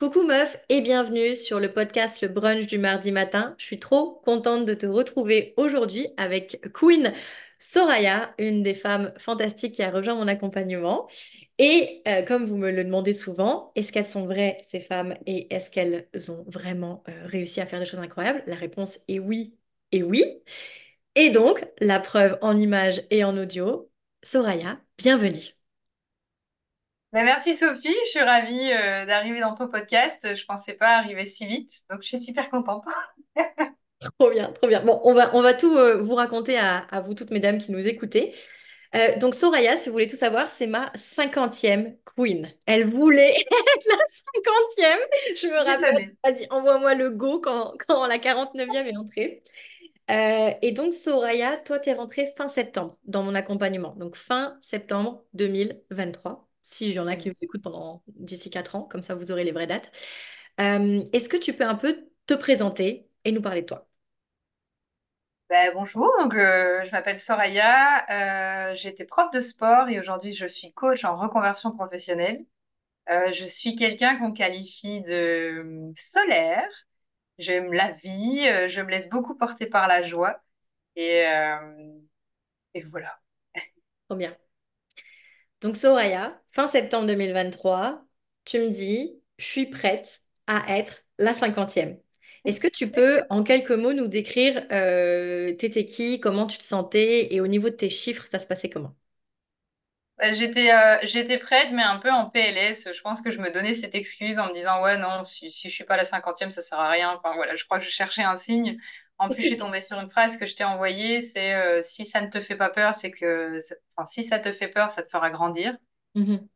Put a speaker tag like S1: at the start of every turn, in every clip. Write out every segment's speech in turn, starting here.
S1: Coucou meuf et bienvenue sur le podcast Le Brunch du mardi matin. Je suis trop contente de te retrouver aujourd'hui avec Queen Soraya, une des femmes fantastiques qui a rejoint mon accompagnement. Et euh, comme vous me le demandez souvent, est-ce qu'elles sont vraies ces femmes et est-ce qu'elles ont vraiment euh, réussi à faire des choses incroyables? La réponse est oui et oui. Et donc, la preuve en images et en audio, Soraya, bienvenue.
S2: Ben, merci Sophie, je suis ravie euh, d'arriver dans ton podcast. Je pensais pas arriver si vite, donc je suis super contente.
S1: Trop bien, trop bien. Bon, on va, on va tout euh, vous raconter à, à vous toutes mesdames qui nous écoutez. Euh, donc Soraya, si vous voulez tout savoir, c'est ma cinquantième queen. Elle voulait être la cinquantième. Je me rappelle. Vas-y, envoie-moi le go quand, quand la 49e est entrée. Euh, et donc Soraya, toi, tu es rentrée fin septembre dans mon accompagnement. Donc fin septembre 2023. Si y en a qui vous écoutent pendant d'ici 4 ans, comme ça vous aurez les vraies dates. Euh, est-ce que tu peux un peu te présenter et nous parler de toi?
S2: Ben, bonjour, donc, euh, je m'appelle Soraya, j'étais prof de sport et aujourd'hui je suis coach en reconversion professionnelle. je suis quelqu'un qu'on qualifie de solaire, j'aime la vie, je me laisse beaucoup porter par la joie et, et voilà.
S1: Trop bien. Donc Soraya, fin septembre 2023, tu me dis, je suis prête à être la cinquantième. Est-ce que tu peux, en quelques mots, nous décrire euh, t'étais qui, comment tu te sentais et au niveau de tes chiffres, ça se passait comment?
S2: Bah, j'étais euh, j'étais prête, mais un peu en PLS. Je pense que je me donnais cette excuse en me disant, ouais, non, si, si je suis pas la cinquantième, ça sert à rien. Enfin, voilà, je crois que je cherchais un signe. En plus, je suis tombée sur une phrase que je t'ai envoyée, c'est euh, si ça ne te fait pas peur, c'est que, enfin, si ça te fait peur, ça te fera grandir.
S1: Mhm.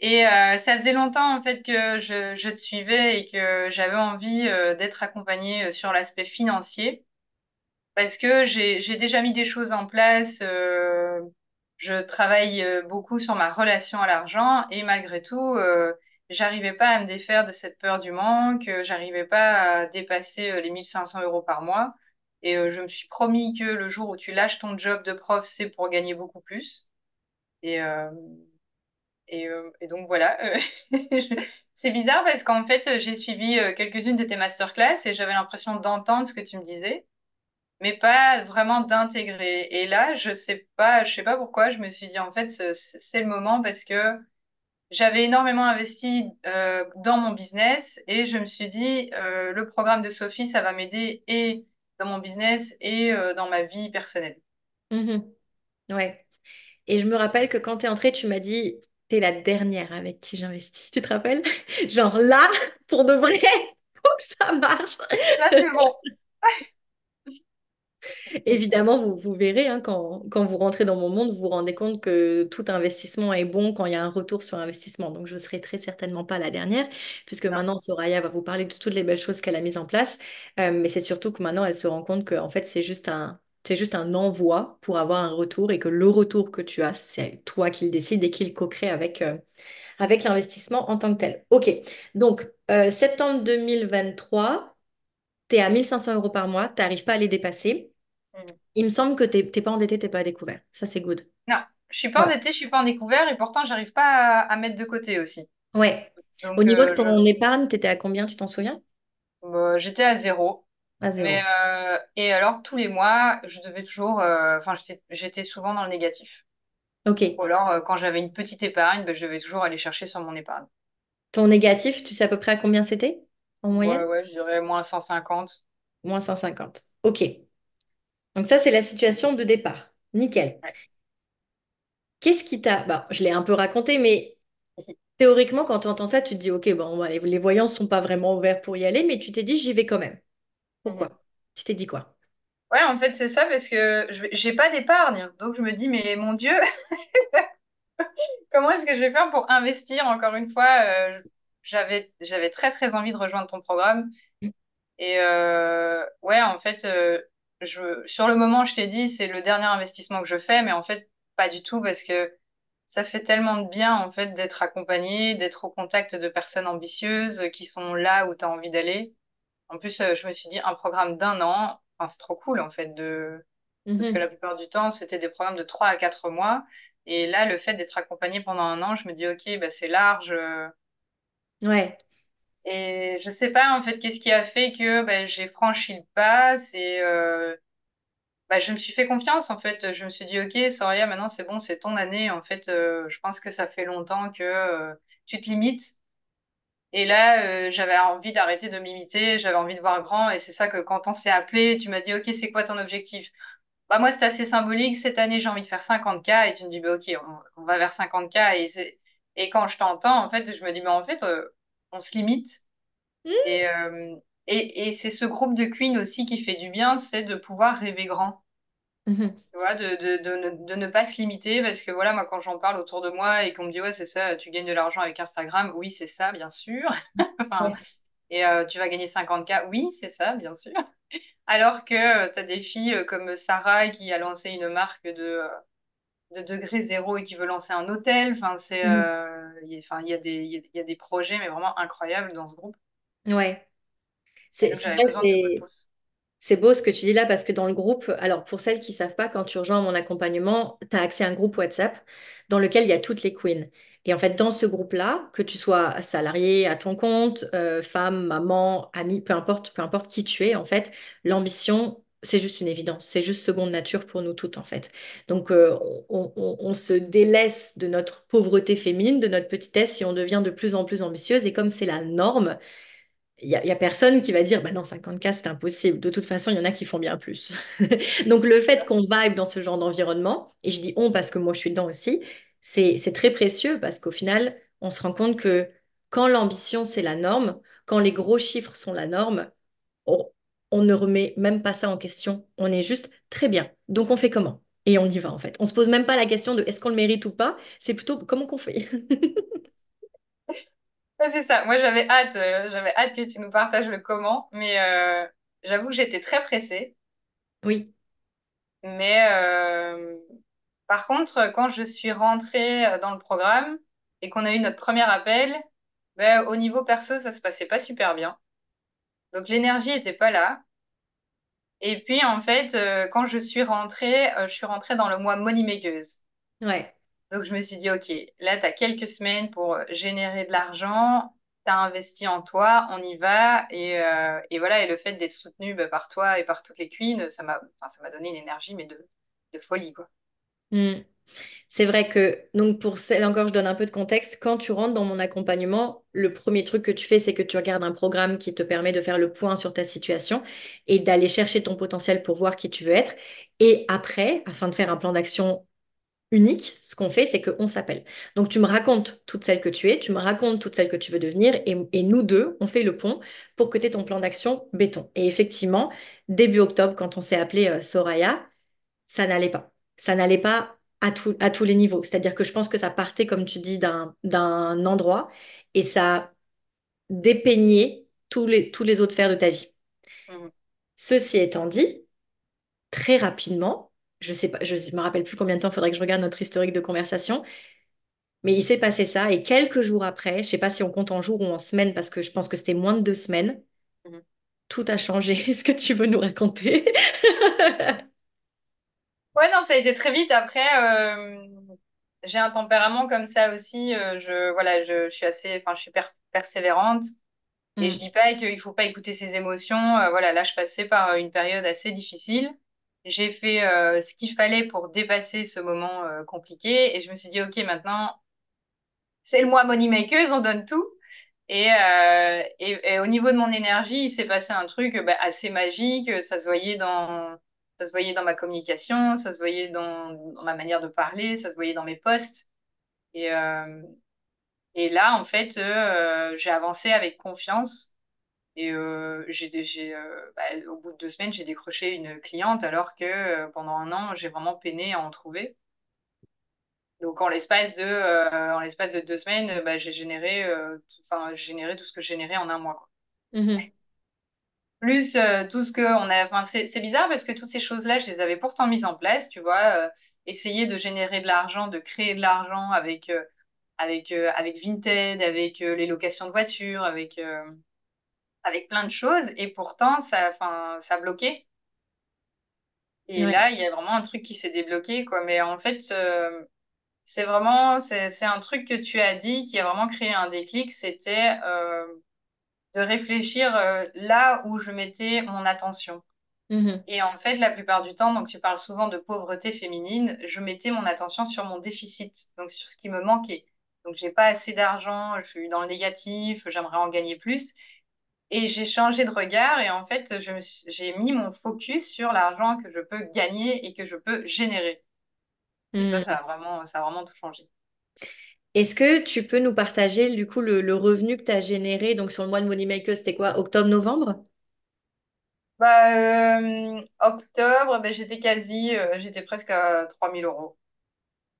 S2: Et euh, ça faisait longtemps en fait que je, je te suivais et que j'avais envie euh, d'être accompagnée sur l'aspect financier parce que j'ai déjà mis des choses en place. je travaille beaucoup sur ma relation à l'argent et malgré tout, j'arrivais pas à me défaire de cette peur du manque. J'arrivais pas à dépasser les 1500 euros par mois. Et euh, je me suis promis que le jour où tu lâches ton job de prof, c'est pour gagner beaucoup plus. Et, euh, euh, et donc voilà, c'est bizarre parce qu'en fait, j'ai suivi quelques-unes de tes masterclass et j'avais l'impression d'entendre ce que tu me disais, mais pas vraiment d'intégrer. Et là, je sais sais pas pourquoi, je me suis dit en fait, ce- ce- c'est le moment parce que j'avais énormément investi dans mon business et je me suis dit, le programme de Sophie, ça va m'aider et dans mon business et euh, dans ma vie personnelle.
S1: Mhm. Ouais. Et je me rappelle que quand tu es entrée, tu m'as dit, t'es la dernière avec qui j'investis. Tu te rappelles? Genre là, pour de vrai, faut que ça marche.
S2: Là, c'est bon.
S1: Évidemment, vous, vous verrez, hein, quand, quand vous rentrez dans mon monde, vous vous rendez compte que tout investissement est bon quand il y a un retour sur investissement. Donc, je ne serai très certainement pas la dernière, puisque maintenant, Soraya va vous parler de toutes les belles choses qu'elle a mises en place. Euh, mais c'est surtout que maintenant, elle se rend compte que en fait, c'est juste un, c'est juste un envoi pour avoir un retour et que le retour que tu as, c'est toi qui le décides et qui le co-crée avec, euh, avec l'investissement en tant que tel. OK. Donc, euh, septembre 2023, tu es à 1500 euros par mois, tu n'arrives pas à les dépasser.
S2: Mm.
S1: Il me semble que t'es t'es pas endetté, t'es pas à découvert. Ça, c'est good.
S2: Non, je suis pas
S1: Ouais.
S2: endettée, je suis pas en découvert et pourtant j'arrive pas à, à mettre de côté aussi.
S1: Ouais. Au niveau de
S2: euh, je,
S1: ton épargne, t'étais à combien, tu t'en souviens?
S2: bah, j'étais à zéro.
S1: À
S2: Mais
S1: zéro.
S2: euh, et alors tous les mois, je devais toujours, euh, enfin j'étais j'étais souvent dans le négatif.
S1: Ok.
S2: Ou alors quand j'avais une petite épargne, ben, je devais toujours aller chercher sur mon épargne.
S1: Ton négatif, tu sais à peu près à combien c'était? En
S2: Ouais,
S1: moyenne?
S2: ouais, je dirais moins 150.
S1: Moins 150. Ok. Donc ça, c'est la situation de départ. Nickel.
S2: Ouais.
S1: Qu'est-ce qui t'a... Bah, je l'ai un peu raconté, mais théoriquement, quand tu entends ça, tu te dis, ok, bon, bah, les, les voyants sont pas vraiment ouverts pour y aller, mais tu t'es dit, j'y vais quand même.
S2: Mhm.
S1: Pourquoi? Tu t'es dit quoi?
S2: Ouais, en fait c'est ça parce que je vais- j'ai pas d'épargne, donc je me dis mais mon Dieu, comment est-ce que je vais faire pour investir encore une fois? euh, j'avais j'avais très très envie de rejoindre ton programme. Et euh, ouais, en fait, euh, je, sur le moment, je t'ai dit, c'est le dernier investissement que je fais, mais en fait, pas du tout, parce que ça fait tellement de bien, en fait, d'être accompagné, d'être au contact de personnes ambitieuses qui sont là où tu as envie d'aller. En plus, euh, je me suis dit, un programme d'un an, enfin, c'est trop cool, en fait, de... parce que la
S1: Mhm.
S2: plupart du temps, c'était des programmes de trois à quatre mois. Et là, le fait d'être accompagné pendant un an, je me dis, OK, bah, c'est large.
S1: Ouais.
S2: Et je sais pas en fait qu'est-ce qui a fait que ben, j'ai franchi le pas. C'est euh, bah, je me suis fait confiance en fait. Je me suis dit ok Soraya maintenant c'est bon c'est ton année. En fait euh, je pense que ça fait longtemps que euh, tu te limites. Et là j'avais envie d'arrêter de m'imiter. J'avais envie de voir grand. Et c'est ça que quand on s'est appelé tu m'as dit ok c'est quoi ton objectif? Bah moi c'est assez symbolique. Cette année j'ai envie de faire 50K et tu me dis bah ok on, on va vers 50K et c'est et quand je t'entends en fait je me dis mais en fait euh, on se limite.
S1: Hmm.
S2: Et, euh, et, et c'est ce groupe de Queen aussi qui fait du bien, c'est de pouvoir rêver grand. Tu vois, de, de, de, ne, de ne pas se limiter parce que voilà, moi quand j'en parle autour de moi et qu'on me dit ouais c'est ça, tu gagnes de l'argent avec Instagram, oui c'est ça, bien sûr. Enfin,
S1: Ouais.
S2: et euh, tu vas gagner 50K, oui c'est ça, bien sûr. Alors que tu as des filles comme Sarah qui a lancé une marque de, de degré zéro et qui veut lancer un hôtel. Enfin, c'est,
S1: Mhm.
S2: euh, il y a, des, y a, il y a des projets mais vraiment incroyables dans ce groupe.
S1: Ouais. C'est
S2: donc
S1: vrai, beau ce que tu dis là parce que dans le groupe, alors pour celles qui savent pas, quand tu rejoins mon accompagnement, tu as accès à un groupe WhatsApp dans lequel il y a toutes les queens. Et en fait, dans ce groupe-là, que tu sois salarié à ton compte, euh, femme, maman, ami, peu importe, peu importe qui tu es, en fait, l'ambition, c'est juste une évidence. C'est juste seconde nature pour nous toutes, en fait. Donc, euh, on, se délaisse de notre pauvreté féminine, de notre petitesse, et on devient de plus en plus ambitieuse. Et comme c'est la norme, il y a, personne qui va dire, bah non, 50K, c'est impossible. De toute façon, il y en a qui font bien plus. Donc, le fait qu'on vibe dans ce genre d'environnement, et je dis on parce que moi, je suis dedans aussi, c'est, très précieux parce qu'au final, on se rend compte que quand l'ambition, c'est la norme, quand les gros chiffres sont la norme, on ne remet même pas ça en question. On est juste très bien. Donc, on fait comment? Et on y va, en fait. On se pose même pas la question de est-ce qu'on le mérite ou pas, c'est plutôt comment qu'on fait.
S2: C'est ça. Moi, j'avais hâte, euh, j'avais hâte que tu nous partages le comment, mais euh, j'avoue que j'étais très pressée.
S1: Oui,
S2: Mais euh, par contre, quand je suis rentrée dans le programme et qu'on a eu notre premier appel, ben, au niveau perso, ça se passait pas super bien. Donc l'énergie était pas là. Et puis en fait, euh, quand je suis rentrée, euh, je suis rentrée dans le mois Money Makeuse.
S1: ouais.
S2: Donc, je me suis dit, OK, là, tu as quelques semaines pour euh, générer de l'argent, tu as investi en toi, on y va. Et, euh, et voilà, et le fait d'être soutenu bah, par toi et par toutes les queens, ça m'a, enfin, donné une énergie, mais de, de folie, quoi.
S1: Hmm. C'est vrai que, donc pour celle encore, je donne un peu de contexte. Quand tu rentres dans mon accompagnement, le premier truc que tu fais, c'est que tu regardes un programme qui te permet de faire le point sur ta situation et d'aller chercher ton potentiel pour voir qui tu veux être. Et après, afin de faire un plan d'action unique, ce qu'on fait, c'est qu'on s'appelle. Donc tu me racontes toutes celles que tu es, tu me racontes toutes celles que tu veux devenir et, nous deux, on fait le pont pour que tu aies ton plan d'action béton. Et effectivement, début octobre, quand on s'est appelé euh, Soraya, ça n'allait pas. Ça n'allait pas à, tout- à tous les niveaux. C'est-à-dire que je pense que ça partait, comme tu dis, d'un, endroit et ça dépeignait tous les, tous les autres sphères de ta vie.
S2: Mhm.
S1: Ceci étant dit, très rapidement, je sais pas, je me rappelle plus combien de temps, il faudrait que je regarde notre historique de conversation, mais il s'est passé ça et quelques jours après, je sais pas si on compte en jours ou en semaines parce que je pense que c'était moins de deux semaines,
S2: Mhm.
S1: tout a changé. Est-ce que tu veux nous raconter?
S2: Ça a été très vite. Après, euh, j'ai un tempérament comme ça aussi. euh, je, voilà, je, je suis assez, enfin, je suis per- persévérante. Et je
S1: Mm,
S2: dis pas qu'il faut pas écouter ses émotions. Euh, voilà, là, je passais par une période assez difficile. J'ai fait euh, ce qu'il fallait pour dépasser ce moment euh, compliqué. Et je me suis dit, OK, maintenant, c'est le mois Moneymakers, on donne tout. Et, et, et au niveau de mon énergie, il s'est passé un truc bah, assez magique. Ça se voyait dans, ça se voyait dans ma communication, ça se voyait dans, ma manière de parler, ça se voyait dans mes posts. Et, euh, là, en fait, euh, j'ai avancé avec confiance. Et euh, bah, au bout de deux semaines, j'ai décroché une cliente alors que pendant un an, j'ai vraiment peiné à en trouver. Donc en l'espace de, deux semaines, bah, j'ai généré, tout, ce que je générais en un mois.
S1: mhm,
S2: Plus euh, tout ce que on a, enfin, c'est, bizarre parce que toutes ces choses-là, je les avais pourtant mises en place, tu vois, euh, essayer de générer de l'argent, de créer de l'argent avec, euh, avec, euh, avec Vinted, avec euh, les locations de voitures, avec, euh, avec plein de choses. Et pourtant, ça, enfin, ça bloquait. Et
S1: ouais.
S2: là, il y a vraiment un truc qui s'est débloqué, quoi. Mais en fait, euh, c'est vraiment, c'est, c'est un truc que tu as dit qui a vraiment créé un déclic. C'était, euh, de réfléchir euh, là où je mettais mon attention.
S1: Mhm.
S2: Et en fait, la plupart du temps, donc tu parles souvent de pauvreté féminine, je mettais mon attention sur mon déficit, donc sur ce qui me manquait. Donc j'ai pas assez d'argent, je suis dans le négatif, j'aimerais en gagner plus. Et j'ai changé de regard et en fait, j'ai mis mon focus sur l'argent que je peux gagner et que je peux générer. Et ça, ça
S1: Mhm.
S2: a vraiment, ça a vraiment tout changé.
S1: Est-ce que tu peux nous partager du coup le, le revenu que tu as généré donc sur le mois de Moneymaker, c'était quoi? Octobre-novembre?
S2: Bah, euh, octobre, ben, j'étais quasi, euh, j'étais presque à 3000 euros.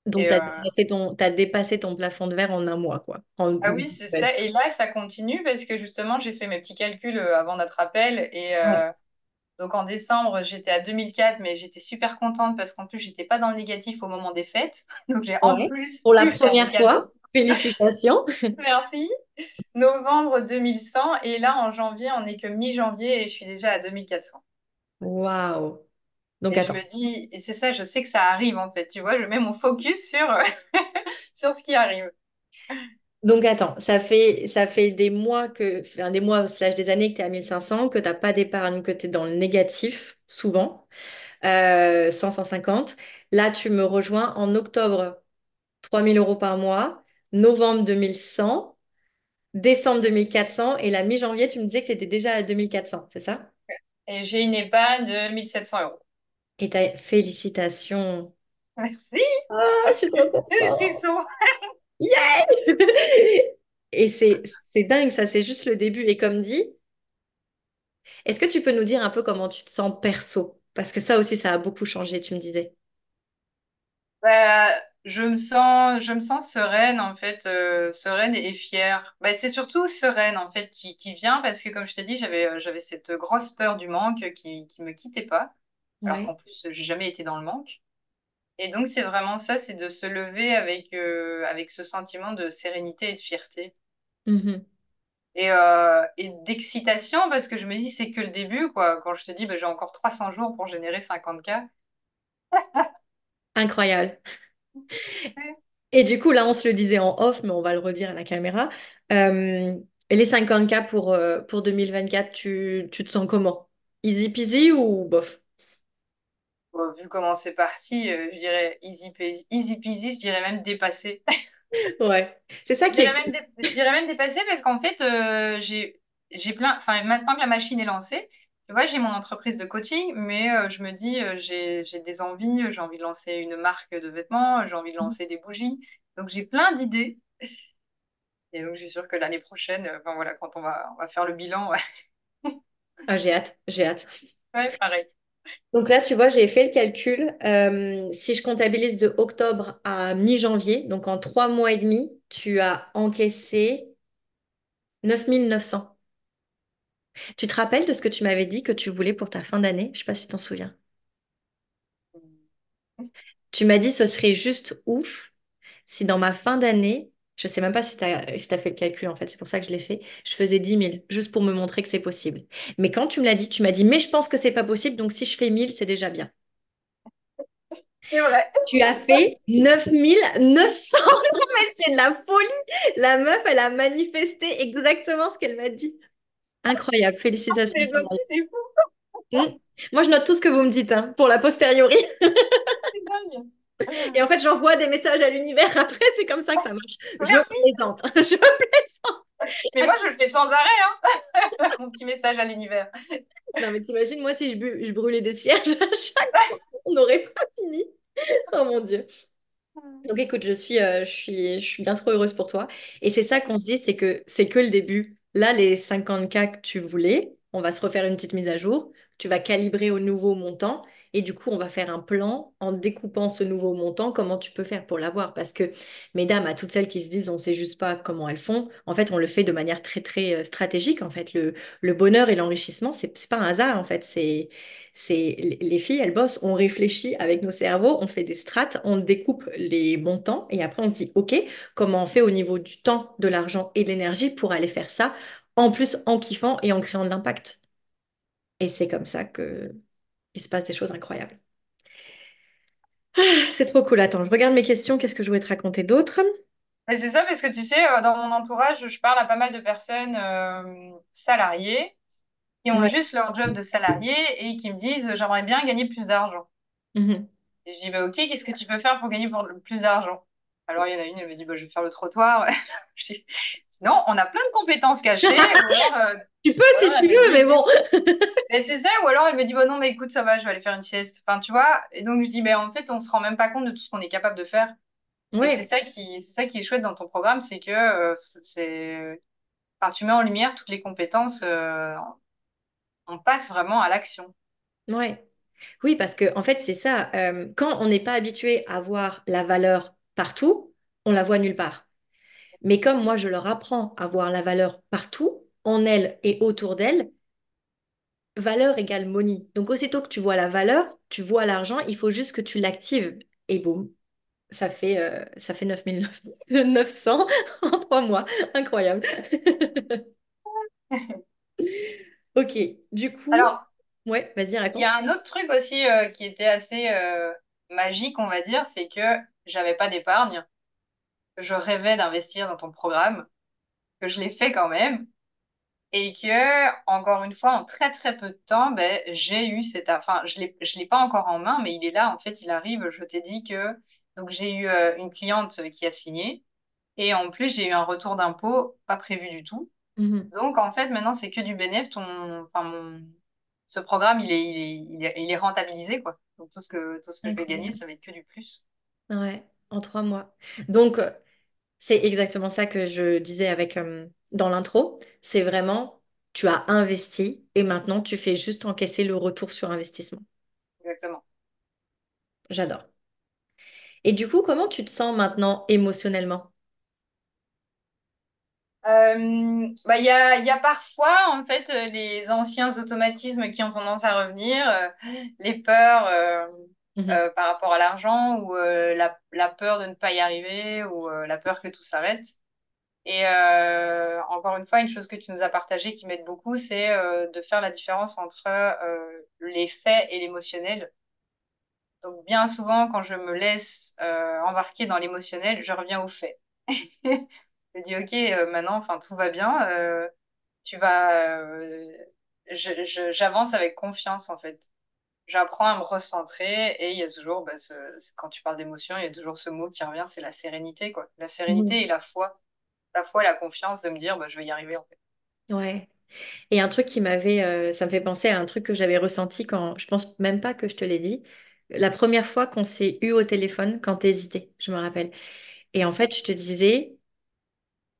S1: Donc,
S2: Et
S1: tu as
S2: euh,
S1: dépassé ton, t'as dépassé ton plafond de verre en un mois, quoi. En-
S2: ah oui, c'est ça. Et là, ça continue parce que justement, j'ai fait mes petits calculs euh, avant notre appel. Et
S1: Ouais.
S2: Donc en décembre, j'étais à 2004, mais j'étais super contente parce qu'en plus, j'étais pas dans le négatif au moment des fêtes. Donc j'ai en plus
S1: Pour la première fois, félicitations.
S2: Merci. Novembre 2100. Et là, en janvier, on n'est que mi-janvier et je suis déjà à 2400.
S1: Waouh. Donc,
S2: Et je me dis, et c'est ça, je sais que ça arrive en fait. Tu vois, je mets mon focus sur, sur ce qui arrive.
S1: Donc, attends, ça fait, ça fait des mois que, enfin, des mois slash des années que tu es à 1500, que tu n'as pas d'épargne, que tu es dans le négatif, souvent, euh, 100, 150. Là, tu me rejoins en octobre, 3000 euros par mois, novembre 2100, décembre 2400, et la mi-janvier, tu me disais que tu étais déjà à 2400, c'est ça?
S2: Et j'ai une épargne de 1700 euros.
S1: Et ta félicitations.
S2: Merci.
S1: Ah, je suis trop contente. Yeah! Et c'est c'est dingue, ça, c'est juste le début. Et comme dit, est-ce que tu peux nous dire un peu comment tu te sens perso? Parce que ça aussi, ça a beaucoup changé, tu me disais.
S2: Bah, je me sens, je me sens sereine en fait, euh, sereine et fière. Bah, c'est surtout sereine en fait qui, qui vient parce que comme je t'ai dit, j'avais euh, j'avais cette grosse peur du manque qui qui me quittait pas. Alors
S1: Ouais.
S2: qu'en plus, j'ai jamais été dans le manque. Et donc c'est vraiment ça, c'est de se lever avec euh, avec ce sentiment de sérénité et de fierté. Et, euh, et d'excitation parce que je me dis c'est que le début quoi. Quand je te dis bah, j'ai encore 300 jours pour générer 50K.
S1: Incroyable. Et du coup, là, on se le disait en off, mais on va le redire à la caméra. Euh, les 50K pour, euh, pour 2024, tu, tu te sens comment? Easy peasy ou bof?
S2: Vu comment c'est parti, euh, je dirais easy peasy, easy peasy, je dirais même dépassé.
S1: Ouais. C'est ça qui est
S2: même,
S1: cool.
S2: dé- je dirais même dépassé parce qu'en fait, euh, j'ai, j'ai plein, enfin, maintenant que la machine est lancée, tu vois, j'ai mon entreprise de coaching, mais euh, je me dis, euh, j'ai, j'ai des envies, j'ai envie de lancer une marque de vêtements, j'ai envie de lancer des bougies. Donc, j'ai plein d'idées. Et donc, je suis sûre que l'année prochaine, enfin, voilà, quand on va, on va faire le bilan, ouais,
S1: Ah, j'ai hâte, j'ai hâte.
S2: ouais, pareil.
S1: Donc là, tu vois, j'ai fait le calcul. Euh, si je comptabilise de octobre à mi-janvier, donc en trois mois et demi, tu as encaissé 9900. Tu te rappelles de ce que tu m'avais dit que tu voulais pour ta fin d'année? Je sais pas si tu t'en souviens. Tu m'as dit ce serait juste ouf si dans ma fin d'année, je sais même pas si tu as, si fait le calcul en fait, c'est pour ça que je l'ai fait, je faisais dix mille juste pour me montrer que c'est possible. Mais quand tu me l'as dit, tu m'as dit, mais je pense que c'est pas possible, donc si je fais 1000, c'est déjà bien.
S2: Vrai.
S1: Tu as fait 9900. Non, mais c'est de la folie. La meuf, elle a manifesté exactement ce qu'elle m'a dit. Incroyable. Félicitations,
S2: fou,
S1: Hmm. Moi, je note tout ce que vous me dites hein, pour la posteriori.
S2: c'est dingue.
S1: Et en fait, j'envoie des messages à l'univers. Après, c'est comme ça que ça marche. Je plaisante. Je plaisante.
S2: Mais moi, je le fais sans arrêt, hein, mon petit message à l'univers.
S1: Non, mais t'imagines, moi, si je, bu- je brûlais des cierges à chaque fois, on n'aurait pas fini. Oh mon Dieu. Donc écoute, je suis, euh, je suis, je suis bien trop heureuse pour toi. Et c'est ça qu'on se dit, c'est que c'est que le début. Là, les 50K que tu voulais, on va se refaire une petite mise à jour. Tu vas calibrer au nouveau montant. Et du coup, on va faire un plan en découpant ce nouveau montant, comment tu peux faire pour l'avoir. Parce que, mesdames, à toutes celles qui se disent, on ne sait juste pas comment elles font, en fait, on le fait de manière très, très euh, stratégique. En fait, le, bonheur et l'enrichissement, c'est c'est pas un hasard, en fait. C'est les filles, elles bossent, on réfléchit avec nos cerveaux, on fait des strates, on découpe les montants et après on se dit, OK, comment on fait au niveau du temps, de l'argent et de l'énergie pour aller faire ça, en plus en kiffant et en créant de l'impact. Et c'est comme ça que il se passe des choses incroyables. C'est trop cool. Attends, je regarde mes questions. Qu'est-ce que je voulais te raconter d'autre?
S2: Mais c'est ça parce que tu sais, euh, dans mon entourage, je parle à pas mal de personnes euh, salariées qui ont
S1: Ouais.
S2: juste leur job de salarié et qui me disent, j'aimerais bien gagner plus d'argent.
S1: Mhm.
S2: Et je dis, bah, ok, qu'est-ce que tu peux faire pour gagner pour plus d'argent? Alors, il y en a une, elle me dit, bah, je vais faire le trottoir. Je dis, non, on a plein de compétences cachées. Alors, euh,
S1: Tu peux si tu veux, mais bon.
S2: mais c'est ça. Ou alors, elle me dit, bah, non, mais écoute, ça va, je vais aller faire une sieste. Enfin, tu vois. Et donc, je dis, mais en fait, on se rend même pas compte de tout ce qu'on est capable de faire. Et c'est ça qui, ça qui est chouette dans ton programme, c'est que euh, c'est, enfin, tu mets en lumière toutes les compétences. euh, on passe vraiment à l'action.
S1: ouais. Oui, parce que en fait, c'est ça. quand on n'est pas habitué à voir la valeur partout, on la voit nulle part. Mais comme moi, je leur apprends à voir la valeur partout, en elles et autour d'elles, valeur égale money. Donc, aussitôt que tu vois la valeur, tu vois l'argent, il faut juste que tu l'actives. Et boum, ça fait, euh, ça fait 9900 en trois mois. Incroyable. Ok, du coup,
S2: Alors,
S1: ouais, vas-y,
S2: il y a
S1: raconte.
S2: un autre truc aussi euh, qui était assez euh, magique, on va dire, c'est que j'avais pas d'épargne, je rêvais d'investir dans ton programme, que je l'ai fait quand même, et que, encore une fois, en très très peu de temps, ben, j'ai eu cette... Enfin, je je l'ai pas encore en main, mais il est là, en fait, il arrive. Je t'ai dit que... Donc, j'ai eu euh, une cliente qui a signé, et en plus, j'ai eu un retour d'impôt pas prévu du tout.
S1: Mhm.
S2: Donc, en fait, maintenant, c'est que du bénéfice. Ton, enfin, mon, ce programme, il est, il est, il est, il est rentabilisé, quoi. Donc, tout ce que, tout ce que je vais gagner, ça va être que du plus.
S1: Ouais, en trois mois. Donc, c'est exactement ça que je disais avec euh, dans l'intro. C'est vraiment, tu as investi et maintenant tu fais juste encaisser le retour sur investissement.
S2: Exactement.
S1: J'adore. Et du coup, comment tu te sens maintenant émotionnellement?
S2: Euh, bah, il y a, il y a parfois, en fait, euh, les anciens automatismes qui ont tendance à revenir, euh, les peurs
S1: Mhm.
S2: euh, par rapport à l'argent ou euh, la, la peur de ne pas y arriver ou euh, la peur que tout s'arrête. Et euh, encore une fois, une chose que tu nous as partagée qui m'aide beaucoup, c'est euh, de faire la différence entre euh, les faits et l'émotionnel. Donc bien souvent, quand je me laisse embarquer dans l'émotionnel, je reviens aux faits. Je dis, OK, maintenant, enfin, tout va bien. tu vas, j'avance avec confiance, en fait. J'apprends à me recentrer et il y a toujours, bah, ce, quand tu parles d'émotion, il y a toujours ce mot qui revient, c'est la sérénité, quoi. La sérénité et la foi. La foi et la confiance de me dire, bah, je vais y arriver, en fait.
S1: Ouais. Et un truc qui m'avait, euh, ça me fait penser à un truc que j'avais ressenti quand, je pense même pas que je te l'ai dit, la première fois qu'on s'est eu au téléphone, quand t'hésitais, je me rappelle. Et en fait, je te disais,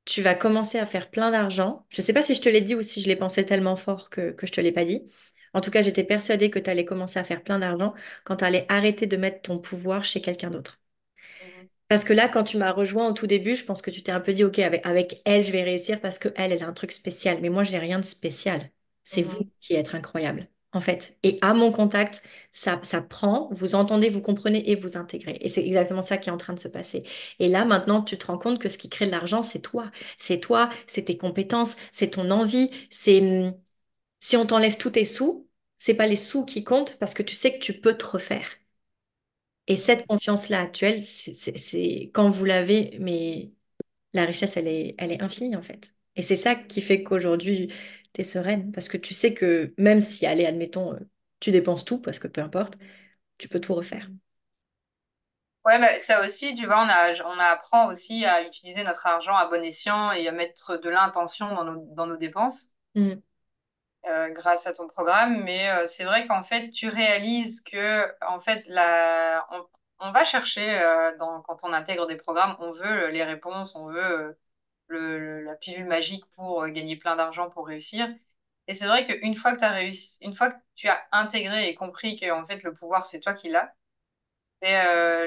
S1: tu vas commencer à faire plein d'argent. Je sais pas si je te l'ai dit ou si je l'ai pensé tellement fort que, que je te l'ai pas dit. En tout cas, j'étais persuadée que tu allais commencer à faire plein d'argent quand tu allais arrêter de mettre ton pouvoir chez quelqu'un d'autre.
S2: Mhm,
S1: Parce que là, quand tu m'as rejoint au tout début, je pense que tu t'es un peu dit, OK, avec, avec elle, je vais réussir parce que elle, elle a un truc spécial. Mais moi, je n'ai rien de spécial. C'est vous
S2: mhm.
S1: qui êtes incroyable, en fait. Et à mon contact, ça, ça prend, vous entendez, vous comprenez et vous intégrez. Et c'est exactement ça qui est en train de se passer. Et là, maintenant, tu te rends compte que ce qui crée de l'argent, c'est toi. C'est toi, c'est tes compétences, c'est ton envie. C'est hum, si on t'enlève tous tes sous, c'est pas les sous qui comptent parce que tu sais que tu peux te refaire. Et cette confiance-là actuelle, c'est quand vous l'avez, mais la richesse, elle est, elle est infinie en fait. Et c'est ça qui fait qu'aujourd'hui, tu es sereine, parce que tu sais que même si, allez, admettons, euh, tu dépenses tout, parce que peu importe, tu peux tout refaire.
S2: Ouais, mais ça aussi, tu vois, on a, on apprend aussi à utiliser notre argent à bon escient et à mettre de l'intention dans nos, dans nos dépenses.
S1: Mm.
S2: Euh, grâce à ton programme, mais euh, c'est vrai qu'en fait, tu réalises que en fait, la... on, va chercher euh, quand on intègre des programmes, on veut les réponses, on veut le, la pilule magique pour gagner plein d'argent pour réussir. Et c'est vrai qu'une fois que tu as réussi, une fois que tu as intégré et compris que en fait le pouvoir c'est toi qui l'as, et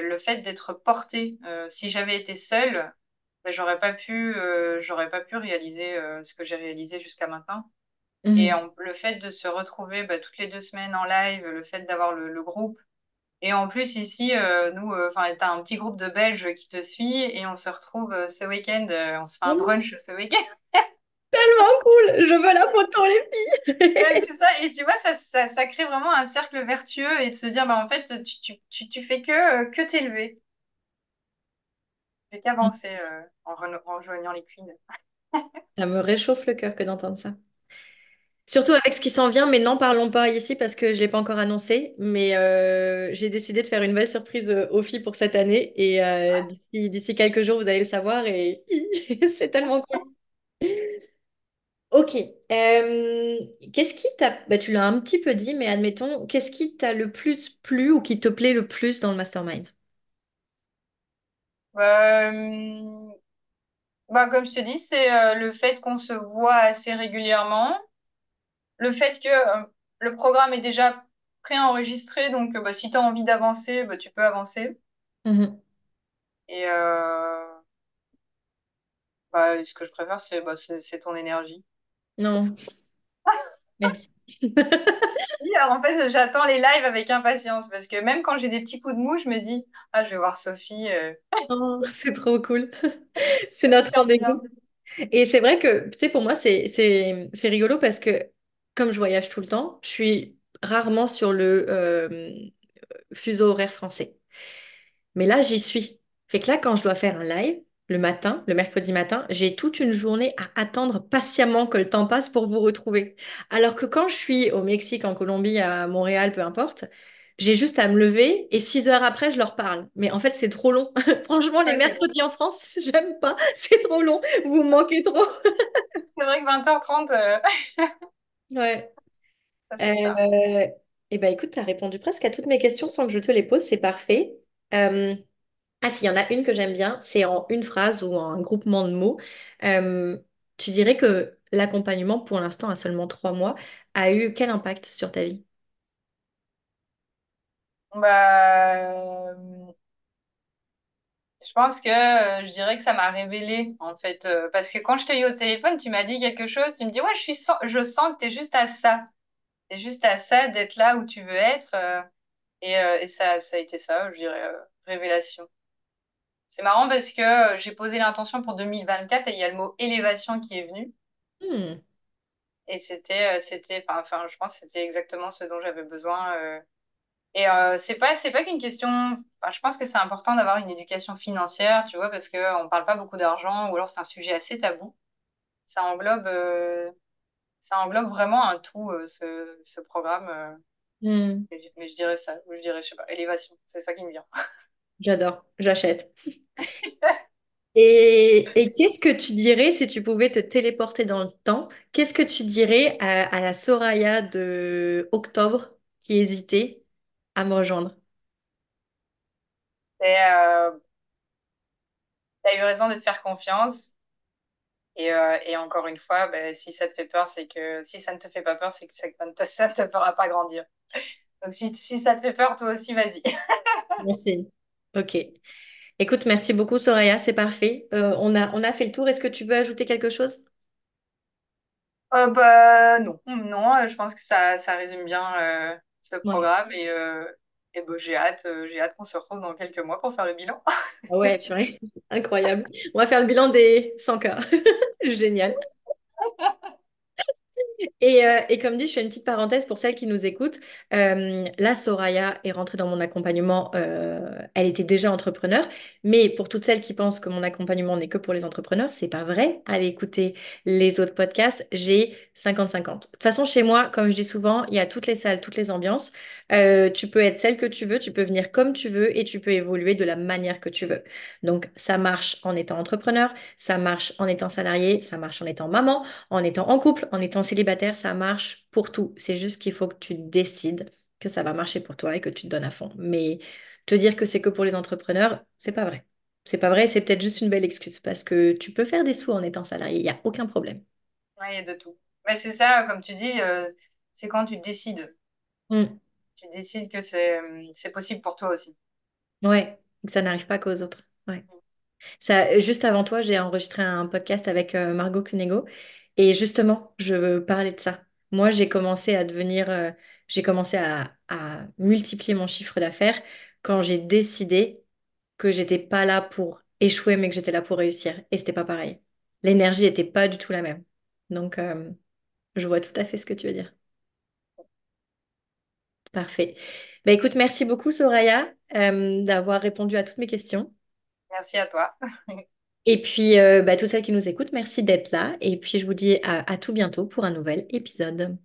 S2: le fait d'être porté, si j'avais été seule, ben, j'aurais pas pu, j'aurais pas pu réaliser ce que j'ai réalisé jusqu'à maintenant. Et
S1: Mhm.
S2: le fait de se retrouver bah, toutes les deux semaines en live, le fait d'avoir le, le groupe. Et en plus, ici, euh, nous, euh, enfin, t'as un petit groupe de Belges qui te suit et on se retrouve euh, ce week-end, euh, on se fait un
S1: Mhm.
S2: brunch ce week-end.
S1: Tellement cool, je veux la photo, les
S2: Ouais,
S1: filles.
S2: c'est ça. Et tu vois, ça, ça, ça crée vraiment un cercle vertueux et de se dire, bah, en fait, tu, tu, tu, tu fais que, euh, que t'élever. Je vais qu'avancer euh, en, re- en rejoignant les queens.
S1: Ça me réchauffe le cœur que d'entendre ça. Surtout avec ce qui s'en vient, mais n'en parlons pas ici parce que je ne l'ai pas encore annoncé. Mais euh, j'ai décidé de faire une belle surprise euh, aux filles pour cette année. Et euh, d'ici, d'ici quelques jours, vous allez le savoir. Et c'est tellement cool. Ok. Euh, qu'est-ce qui t'a... bah, tu l'as un petit peu dit, mais admettons, qu'est-ce qui t'a le plus plu ou qui te plaît le plus dans le mastermind?
S2: Bah, comme je te dis, c'est le fait qu'on se voit assez régulièrement, le fait que euh, le programme est déjà préenregistré, donc euh, bah, si tu as envie d'avancer, bah, tu peux avancer.
S1: Mhm.
S2: Et euh, bah, ce que je préfère, c'est bah, c'est ton énergie.
S1: Non, merci.
S2: Oui, alors en fait, j'attends les lives avec impatience parce que même quand j'ai des petits coups de mou, je me dis, ah, je vais voir Sophie.
S1: Oh, c'est trop cool. C'est notre rendez-vous. Et c'est vrai que, tu sais, pour moi, c'est rigolo parce que comme je voyage tout le temps, je suis rarement sur le euh, fuseau horaire français. Mais là, j'y suis. Fait que là, quand je dois faire un live, le matin, le mercredi matin, j'ai toute une journée à attendre patiemment que le temps passe pour vous retrouver. Alors que quand je suis au Mexique, en Colombie, à Montréal, peu importe, j'ai juste à me lever et six heures après, je leur parle. Mais en fait, c'est trop long. Franchement, les mercredis en France, j'aime pas. C'est trop long. Vous manquez trop.
S2: c'est vrai que 20h30, euh,
S1: Ouais.
S2: ça fait ça.
S1: Euh, eh ben, écoute, tu as répondu presque à toutes mes questions sans que je te les pose. C'est parfait. Euh, Ah, s'il y en a une que j'aime bien, c'est en une phrase ou en un groupement de mots. Euh, tu dirais que l'accompagnement, pour l'instant, à seulement trois mois, a eu quel impact sur ta vie?
S2: Bah, je pense que euh, je dirais que ça m'a révélé, en fait. euh, parce que quand je t'ai eu au téléphone, tu m'as dit quelque chose. Tu me dis, ouais, je suis, je sens que tu es juste à ça. Tu es juste à ça d'être là où tu veux être. euh, et euh, et ça, ça a été ça, je dirais, euh, révélation. C'est marrant parce que euh, j'ai posé l'intention pour 2024 et il y a le mot élévation qui est venu.
S1: Hmm,
S2: Et c'était, euh, c'était, enfin, enfin, je pense que c'était exactement ce dont j'avais besoin. euh. Et euh, c'est pas, c'est pas qu'une question. Enfin, je pense que c'est important d'avoir une éducation financière, tu vois, parce que on parle pas beaucoup d'argent, ou alors c'est un sujet assez tabou. Ça englobe, euh, ça englobe vraiment un tout, euh, ce, ce programme. euh.
S1: hmm,
S2: Mais, je mais je dirais ça, ou je dirais, je sais pas, élévation. C'est ça qui me vient.
S1: j'adore, j'achète. Et, et qu'est-ce que tu dirais si tu pouvais te téléporter dans le temps? Qu'est-ce que tu dirais à, à la Soraya de octobre qui hésitait? À me rejoindre?
S2: Et euh, t'as eu raison de te faire confiance. Et, euh, et encore une fois, ben, si ça te fait peur, c'est que si ça ne te fait pas peur, c'est que ça ne te, ça ne te fera pas grandir. Donc si, si ça te fait peur, toi aussi, vas-y.
S1: Merci. Ok. Écoute, merci beaucoup, Soraya, c'est parfait. Euh, on a, on a fait le tour. Est-ce que tu veux ajouter quelque chose?
S2: Euh, bah, non, non, euh, je pense que ça, ça résume bien
S1: Ouais.
S2: programme et, euh, et ben, j'ai hâte, euh, j'ai hâte qu'on se retrouve dans quelques mois pour faire le bilan.
S1: Ah Ouais, purée. Incroyable. On va faire le bilan des 100 cas. Génial. Et, euh, et comme dit, je fais une petite parenthèse pour celles qui nous écoutent. Euh, là, Soraya est rentrée dans mon accompagnement. euh, elle était déjà entrepreneur, mais pour toutes celles qui pensent que mon accompagnement n'est que pour les entrepreneurs, c'est pas vrai. Allez écouter les autres podcasts. J'ai 50-50. De toute façon, chez moi, comme je dis souvent, il y a toutes les salles, toutes les ambiances. Euh, tu peux être celle que tu veux, tu peux venir comme tu veux et tu peux évoluer de la manière que tu veux. Donc, ça marche en étant entrepreneur, ça marche en étant salarié, ça marche en étant maman. En étant en couple, en étant célibataire, ça marche pour tout. C'est juste qu'il faut que tu décides que ça va marcher pour toi et que tu te donnes à fond. Mais te dire que c'est que pour les entrepreneurs, c'est pas vrai. C'est pas vrai, c'est peut-être juste une belle excuse parce que tu peux faire des sous en étant salarié, il n'y a aucun problème.
S2: Ouais, il y a de tout. Mais c'est ça, comme tu dis, euh, c'est quand tu décides.
S1: Mm.
S2: Tu décides que c'est euh, c'est possible pour toi aussi.
S1: Ouais, que ça n'arrive pas qu'aux autres. Ouais. Ça, juste avant toi, j'ai enregistré un podcast avec euh, Margot Cunego et justement, je parlais de ça. Moi, j'ai commencé à devenir, euh, j'ai commencé à, multiplier mon chiffre d'affaires quand j'ai décidé que j'étais pas là pour échouer, mais que j'étais là pour réussir. Et c'était pas pareil. L'énergie était pas du tout la même. Donc, euh, je vois tout à fait ce que tu veux dire. Parfait. Bah, écoute, merci beaucoup, Soraya, euh, d'avoir répondu à toutes mes questions.
S2: Merci à toi.
S1: Et puis, euh, bah, toutes celles qui nous écoutent, merci d'être là. Et puis, je vous dis à à tout bientôt pour un nouvel épisode.